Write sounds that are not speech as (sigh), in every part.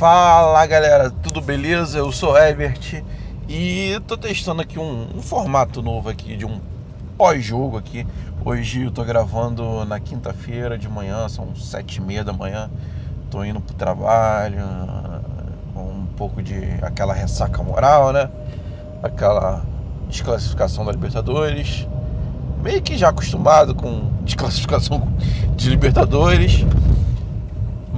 Fala galera, tudo beleza? Eu sou Ebert e tô testando aqui um, um formato novo aqui de um pós-jogo aqui. Hoje eu tô gravando na quinta-feira de manhã, são sete e meia da manhã. Tô indo pro trabalho, com um pouco de aquela ressaca moral, né? Aquela desclassificação da Libertadores. Meio que já acostumado com desclassificação (laughs) de Libertadores.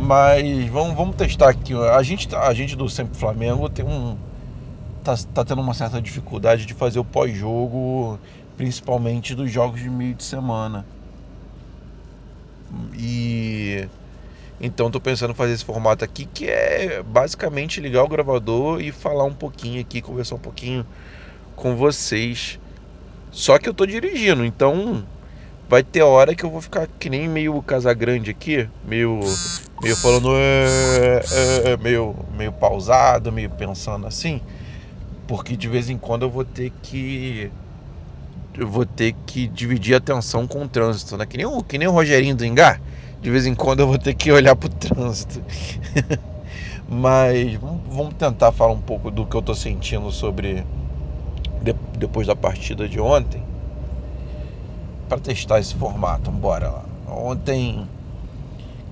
Mas vamos, vamos testar aqui. A gente, tá, a gente do Sempre Flamengo tem um. Tá, tá tendo uma certa dificuldade de fazer o pós-jogo, principalmente dos jogos de meio de semana. E então tô pensando em fazer esse formato aqui que é basicamente ligar o gravador e falar um pouquinho aqui, conversar um pouquinho com vocês. Só que eu tô dirigindo, então vai ter hora que eu vou ficar que nem meio Casagrande aqui, meio meio falando é, é, é, meio meio pausado, meio pensando assim, porque de vez em quando eu vou ter que eu vou ter que dividir a atenção com o trânsito, né? Que nem o, que nem o Rogerinho do Engar. De vez em quando eu vou ter que olhar pro trânsito. (laughs) Mas vamos tentar falar um pouco do que eu tô sentindo sobre depois da partida de ontem para testar esse formato. Bora lá. Ontem,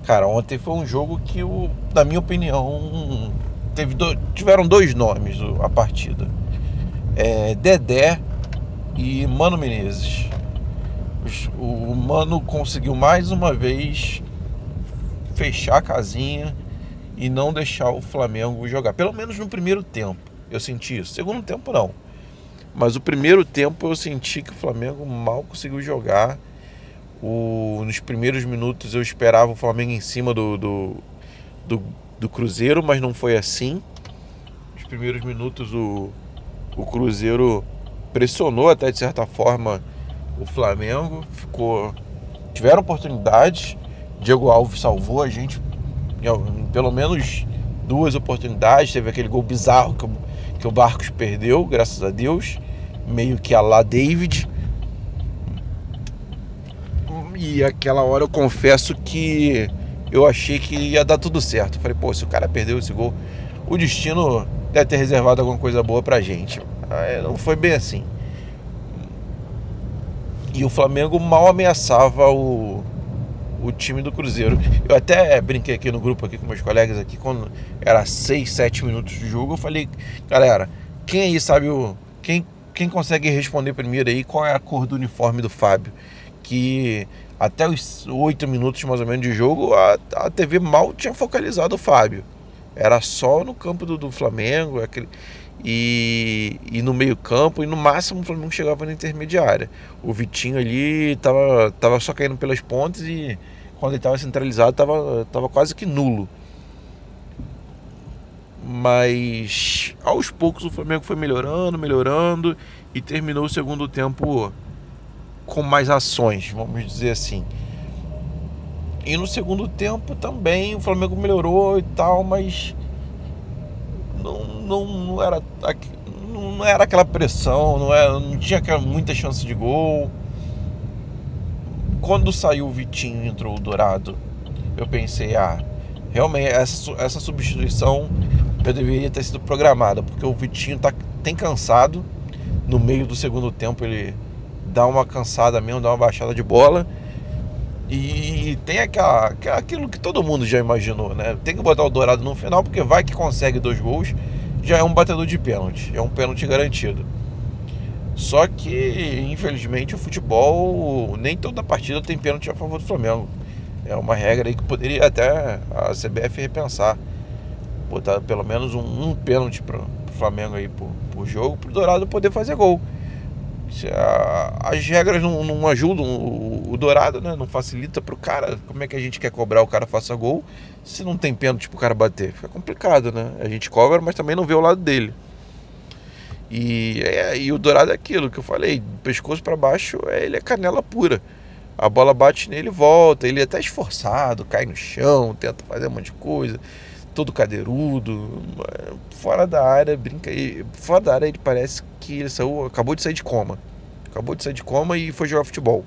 cara, ontem foi um jogo que, o, na minha opinião, teve do, tiveram dois nomes a partida: é, Dedé e Mano Menezes. O Mano conseguiu mais uma vez fechar a casinha e não deixar o Flamengo jogar. Pelo menos no primeiro tempo eu senti isso. Segundo tempo não. Mas o primeiro tempo eu senti que o Flamengo mal conseguiu jogar. O, nos primeiros minutos eu esperava o Flamengo em cima do, do, do, do Cruzeiro, mas não foi assim. Nos primeiros minutos o, o Cruzeiro pressionou até de certa forma o Flamengo. Ficou. Tiveram oportunidades. Diego Alves salvou a gente em, pelo menos duas oportunidades. Teve aquele gol bizarro que o que o Barcos perdeu, graças a Deus, meio que a lá David. E aquela hora eu confesso que eu achei que ia dar tudo certo. Falei, pô, se o cara perdeu esse gol, o destino deve ter reservado alguma coisa boa pra gente. Aí não foi bem assim. E o Flamengo mal ameaçava o, o time do Cruzeiro. Eu até brinquei aqui no grupo aqui com meus colegas aqui quando era 6, 7 minutos de jogo, eu falei, galera, quem aí sabe o quem quem consegue responder primeiro aí qual é a cor do uniforme do Fábio? Que até os 8 minutos mais ou menos de jogo, a, a TV mal tinha focalizado o Fábio. Era só no campo do, do Flamengo, aquele, e, e no meio-campo, e no máximo o Flamengo chegava na intermediária. O Vitinho ali tava, tava só caindo pelas pontes e quando ele estava centralizado tava, tava quase que nulo. Mas aos poucos o Flamengo foi melhorando, melhorando e terminou o segundo tempo com mais ações, vamos dizer assim. E no segundo tempo também o Flamengo melhorou e tal, mas não, não, não, era, não era aquela pressão, não, era, não tinha muita chance de gol. Quando saiu o Vitinho e entrou o Dourado, eu pensei, ah, realmente essa, essa substituição eu deveria ter sido programada, porque o Vitinho tá, tem cansado. No meio do segundo tempo ele dá uma cansada mesmo, dá uma baixada de bola. E tem aquela, aquilo que todo mundo já imaginou, né? Tem que botar o Dourado no final, porque vai que consegue dois gols, já é um batedor de pênalti, é um pênalti garantido. Só que, infelizmente, o futebol, nem toda partida tem pênalti a favor do Flamengo. É uma regra aí que poderia até a CBF repensar. Botar pelo menos um, um pênalti para o Flamengo aí por, por jogo, para o Dourado poder fazer gol as regras não, não ajudam o, o, Dourado, né? Não facilita pro cara. Como é que a gente quer cobrar o cara faça gol se não tem pênalti pro cara bater? Fica complicado, né? A gente cobra, mas também não vê o lado dele. E, é, e o Dourado é aquilo que eu falei, pescoço para baixo, é, ele é canela pura. A bola bate nele e volta, ele é até esforçado, cai no chão, tenta fazer um monte de coisa, todo cadeirudo, fora da área, brinca aí. Fora da área ele parece que ele saiu, acabou de sair de coma. Acabou de sair de coma e foi jogar futebol.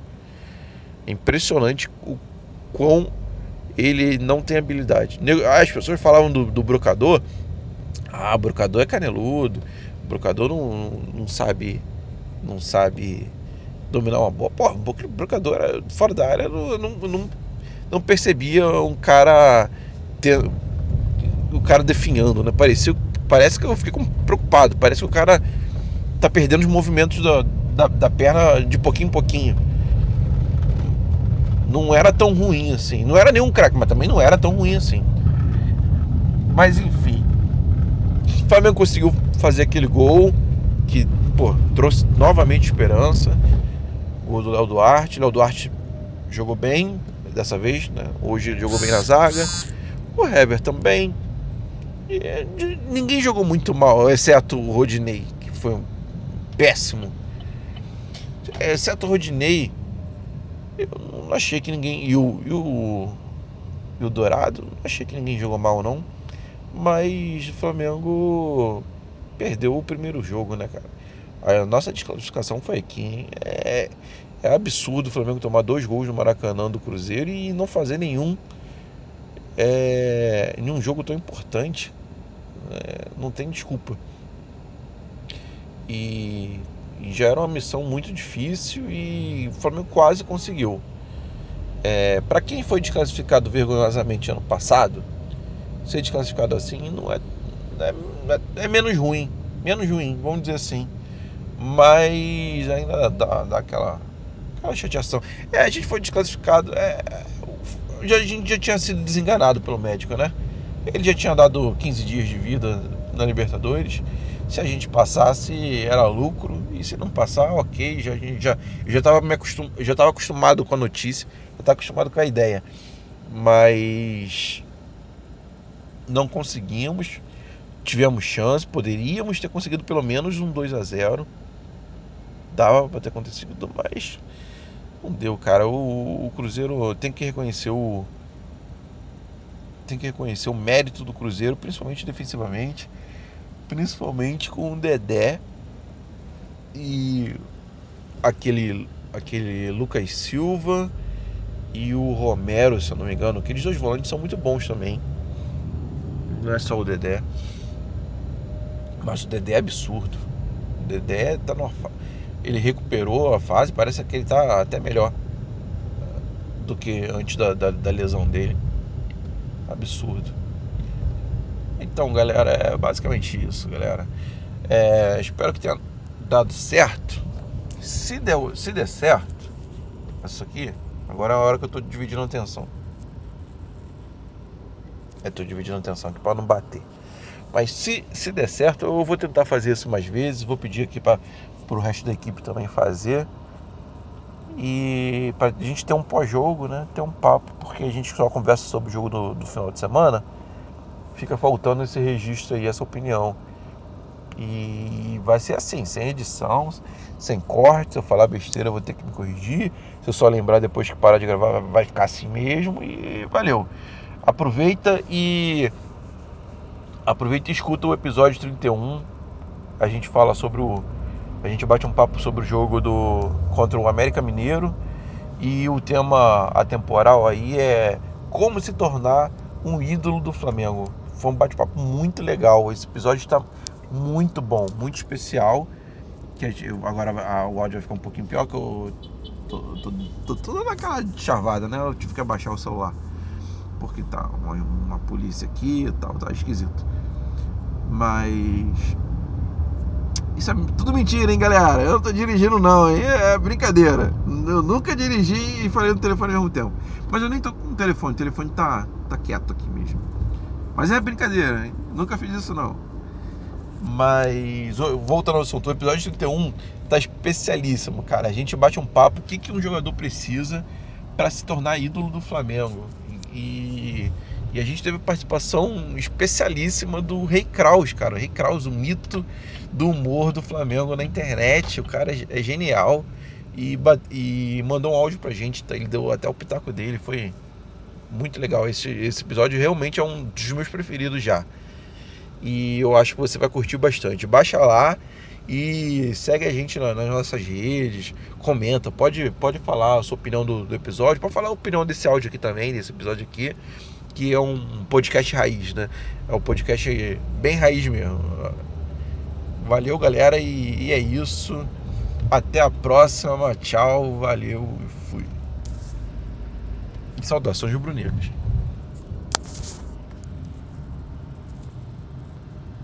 É impressionante o quão ele não tem habilidade. As pessoas falavam do, do brocador. Ah, brocador é caneludo. Brocador não, não sabe. Não sabe dominar uma bola. Pô, o brocador fora da área não, não, não, não percebia um cara ter, o cara definhando, né? Parecia, parece que eu fiquei preocupado. Parece que o cara tá perdendo os movimentos da, da, da perna de pouquinho em pouquinho. Não era tão ruim assim. Não era nenhum craque, mas também não era tão ruim assim. Mas enfim. O Flamengo conseguiu fazer aquele gol que pô, trouxe novamente esperança. O do Léo Duarte. Léo Duarte jogou bem dessa vez, né? Hoje ele jogou bem na zaga. O Hever também. Ninguém jogou muito mal, exceto o Rodinei, que foi péssimo. Exceto o Rodinei, eu não achei que ninguém. E o, e o, e o Dourado, não achei que ninguém jogou mal, não. Mas o Flamengo perdeu o primeiro jogo, né, cara? A nossa desclassificação foi aqui. É, é absurdo o Flamengo tomar dois gols no Maracanã do Cruzeiro e não fazer nenhum é, em um jogo tão importante. É, não tem desculpa. E, e, já era uma missão muito difícil e o Flamengo quase conseguiu. É, Para quem foi desclassificado vergonhosamente ano passado, ser desclassificado assim não é, é, é, é menos ruim. Menos ruim, vamos dizer assim. Mas ainda dá, dá aquela, aquela chateação. É, a gente foi desclassificado. É, já, a gente já tinha sido desenganado pelo médico, né? Ele já tinha dado 15 dias de vida na Libertadores. Se a gente passasse, era lucro. E se não passar, ok. Já, já, eu já estava acostum, já tava acostumado com a notícia, já estava acostumado com a ideia. Mas não conseguimos. Tivemos chance, poderíamos ter conseguido pelo menos um 2 a 0 Dava para ter acontecido, mas não deu, cara. O, o Cruzeiro tem que reconhecer o. Tem que reconhecer o mérito do Cruzeiro, principalmente defensivamente. Principalmente com o Dedé e aquele, aquele Lucas Silva e o Romero, se eu não me engano. Aqueles dois volantes são muito bons também. Não é só o Dedé. Mas o Dedé é absurdo. O Dedé tá no ele recuperou a fase, parece que ele está até melhor do que antes da, da, da, lesão dele. Absurdo. Então, galera, é basicamente isso, galera. É, espero que tenha dado certo. Se, deu, se der certo, isso aqui, agora é a hora que eu estou dividindo a atenção. Eu tô dividindo a atenção aqui para não bater. Mas se, se der certo, eu vou tentar fazer isso mais vezes. Vou pedir aqui para o resto da equipe também fazer. E para a gente ter um pós-jogo, né? Ter um papo, porque a gente só conversa sobre o jogo do, do final de semana. Fica faltando esse registro aí, essa opinião. E vai ser assim, sem edição, sem corte. Se eu falar besteira, eu vou ter que me corrigir. Se eu só lembrar depois que parar de gravar, vai ficar assim mesmo. E valeu. Aproveita e Aproveita e escuta o episódio 31. A gente fala sobre o. A gente bate um papo sobre o jogo do contra o América Mineiro. E o tema atemporal aí é como se tornar um ídolo do Flamengo. Foi um bate-papo muito legal. Esse episódio está muito bom, muito especial. Que agora o áudio vai ficar um pouquinho pior, que eu tô, tô, tô, tô naquela chavada, né? Eu tive que abaixar o celular porque tá uma, uma polícia aqui e tal, tá esquisito. Mas. Isso é tudo mentira, hein, galera? Eu não tô dirigindo, não, hein? É brincadeira. Eu nunca dirigi e falei no telefone ao mesmo tempo. Mas eu nem tô com o telefone, o telefone tá, tá quieto aqui mesmo. Mas é brincadeira, hein? Nunca fiz isso, não. Mas, voltando ao assunto, o episódio 31 tá especialíssimo, cara. A gente bate um papo, o que, que um jogador precisa para se tornar ídolo do Flamengo. E, e, a gente teve participação especialíssima do Rei Kraus, cara. O Rei Kraus, o mito do humor do Flamengo na internet. O cara é genial. E, e mandou um áudio pra gente. Tá? Ele deu até o pitaco dele. Foi muito legal. Esse, esse episódio realmente é um dos meus preferidos já. E eu acho que você vai curtir bastante. Baixa lá E segue a gente nas nossas redes, comenta, pode, pode falar a sua opinião do, do episódio, pode falar a opinião desse áudio aqui também, desse episódio aqui, que é um podcast raiz, né? É um podcast bem raiz mesmo. Valeu, galera, e, e é isso. Até a próxima. Tchau, valeu e fui. Saudações rubro-negras.